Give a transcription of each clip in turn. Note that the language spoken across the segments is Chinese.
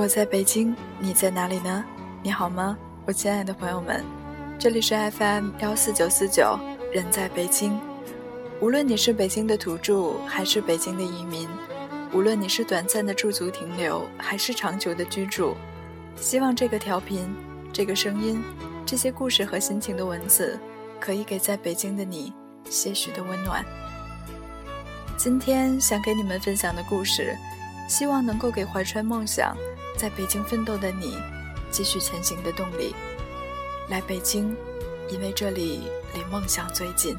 我在北京，你在哪里呢？你好吗，我亲爱的朋友们？这里是 FM 幺四九四九，人在北京。无论你是北京的土著，还是北京的移民，无论你是短暂的驻足停留，还是长久的居住，希望这个调频、这个声音、这些故事和心情的文字，可以给在北京的你些许的温暖。今天想给你们分享的故事。希望能够给怀揣梦想在北京奋斗的你继续前行的动力。来北京，因为这里离梦想最近。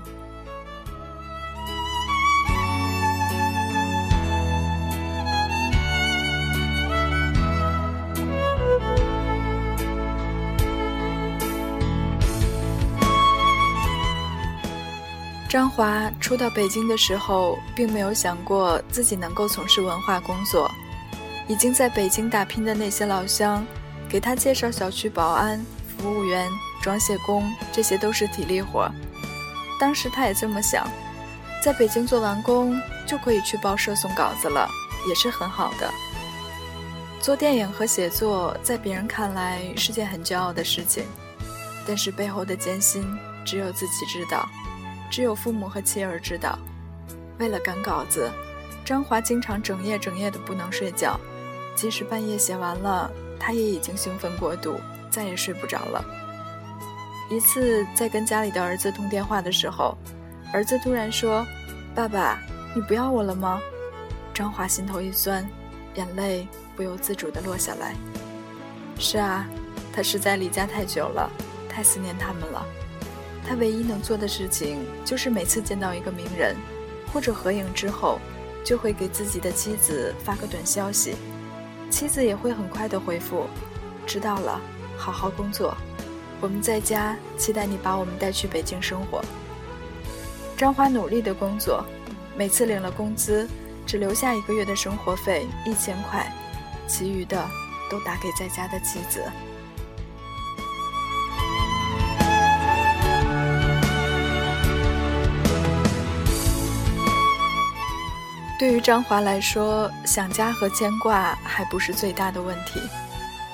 张华初到北京的时候，并没有想过自己能够从事文化工作。已经在北京打拼的那些老乡，给他介绍小区保安、服务员、装卸工，这些都是体力活。当时他也这么想，在北京做完工就可以去报社送稿子了，也是很好的。做电影和写作，在别人看来是件很骄傲的事情，但是背后的艰辛，只有自己知道。只有父母和妻儿知道。为了赶稿子，张华经常整夜整夜的不能睡觉，即使半夜写完了，他也已经兴奋过度，再也睡不着了。一次在跟家里的儿子通电话的时候，儿子突然说：“爸爸，你不要我了吗？”张华心头一酸，眼泪不由自主地落下来。是啊，他实在离家太久了，太思念他们了。他唯一能做的事情，就是每次见到一个名人，或者合影之后，就会给自己的妻子发个短消息，妻子也会很快的回复：“知道了，好好工作，我们在家期待你把我们带去北京生活。”张华努力的工作，每次领了工资，只留下一个月的生活费一千块，其余的都打给在家的妻子。对于张华来说，想家和牵挂还不是最大的问题，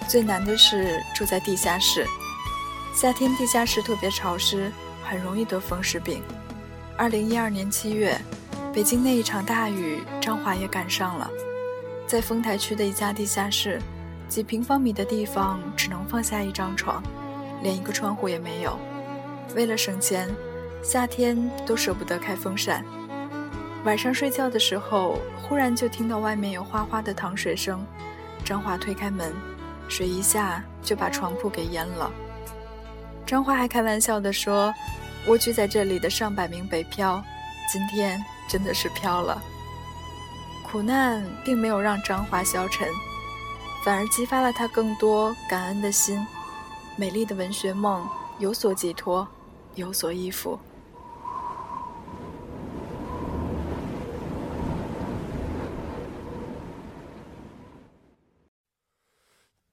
最难的是住在地下室。夏天地下室特别潮湿，很容易得风湿病。二零一二年七月，北京那一场大雨，张华也赶上了。在丰台区的一家地下室，几平方米的地方只能放下一张床，连一个窗户也没有。为了省钱，夏天都舍不得开风扇。晚上睡觉的时候，忽然就听到外面有哗哗的淌水声。张华推开门，水一下就把床铺给淹了。张华还开玩笑地说：“蜗居在这里的上百名北漂，今天真的是飘了。”苦难并没有让张华消沉，反而激发了他更多感恩的心。美丽的文学梦有所寄托，有所依附。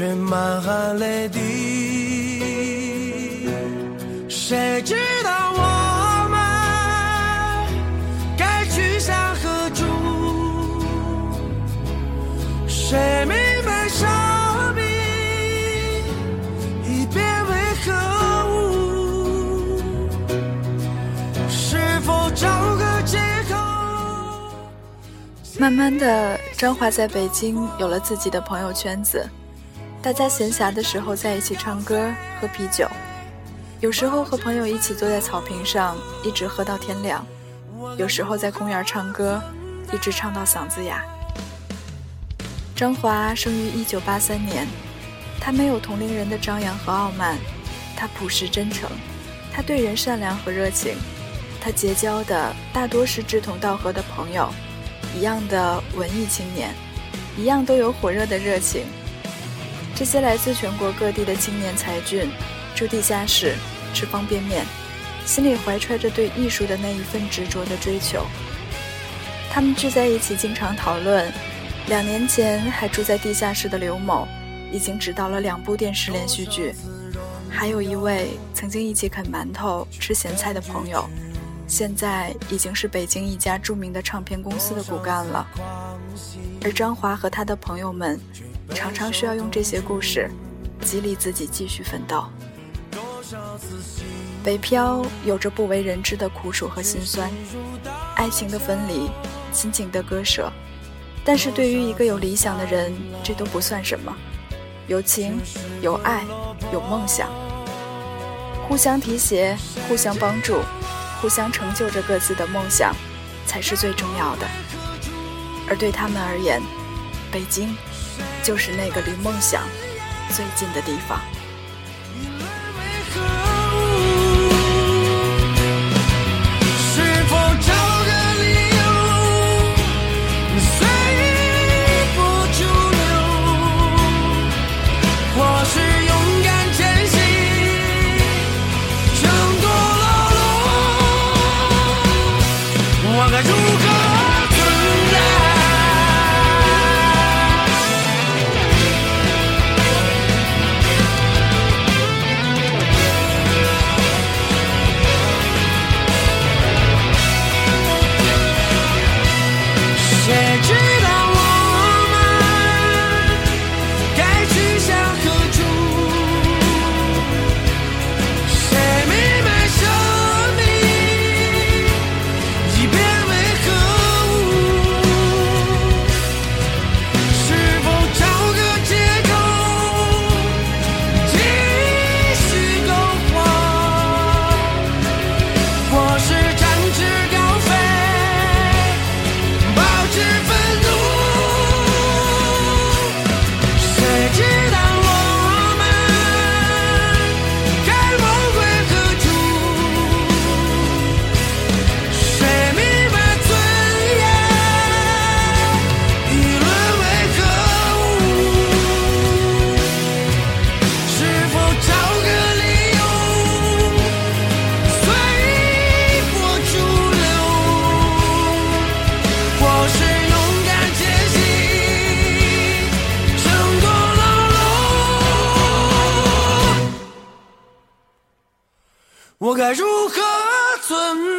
却满含泪滴。谁知道我们该去向何处？谁明白生命已变为何物？是否找个借口？慢慢的，张华在北京有了自己的朋友圈子。大家闲暇的时候在一起唱歌、喝啤酒，有时候和朋友一起坐在草坪上一直喝到天亮，有时候在公园唱歌，一直唱到嗓子哑。张华生于一九八三年，他没有同龄人的张扬和傲慢，他朴实真诚，他对人善良和热情，他结交的大多是志同道合的朋友，一样的文艺青年，一样都有火热的热情。这些来自全国各地的青年才俊，住地下室，吃方便面，心里怀揣着对艺术的那一份执着的追求。他们聚在一起，经常讨论。两年前还住在地下室的刘某，已经执导了两部电视连续剧。还有一位曾经一起啃馒头、吃咸菜的朋友，现在已经是北京一家著名的唱片公司的骨干了。而张华和他的朋友们，常常需要用这些故事，激励自己继续奋斗。北漂有着不为人知的苦楚和心酸，爱情的分离，亲情的割舍。但是对于一个有理想的人，这都不算什么。有情，有爱，有梦想，互相提携，互相帮助，互相成就着各自的梦想，才是最重要的。而对他们而言，北京就是那个离梦想最近的地方。我该如何我该如何存？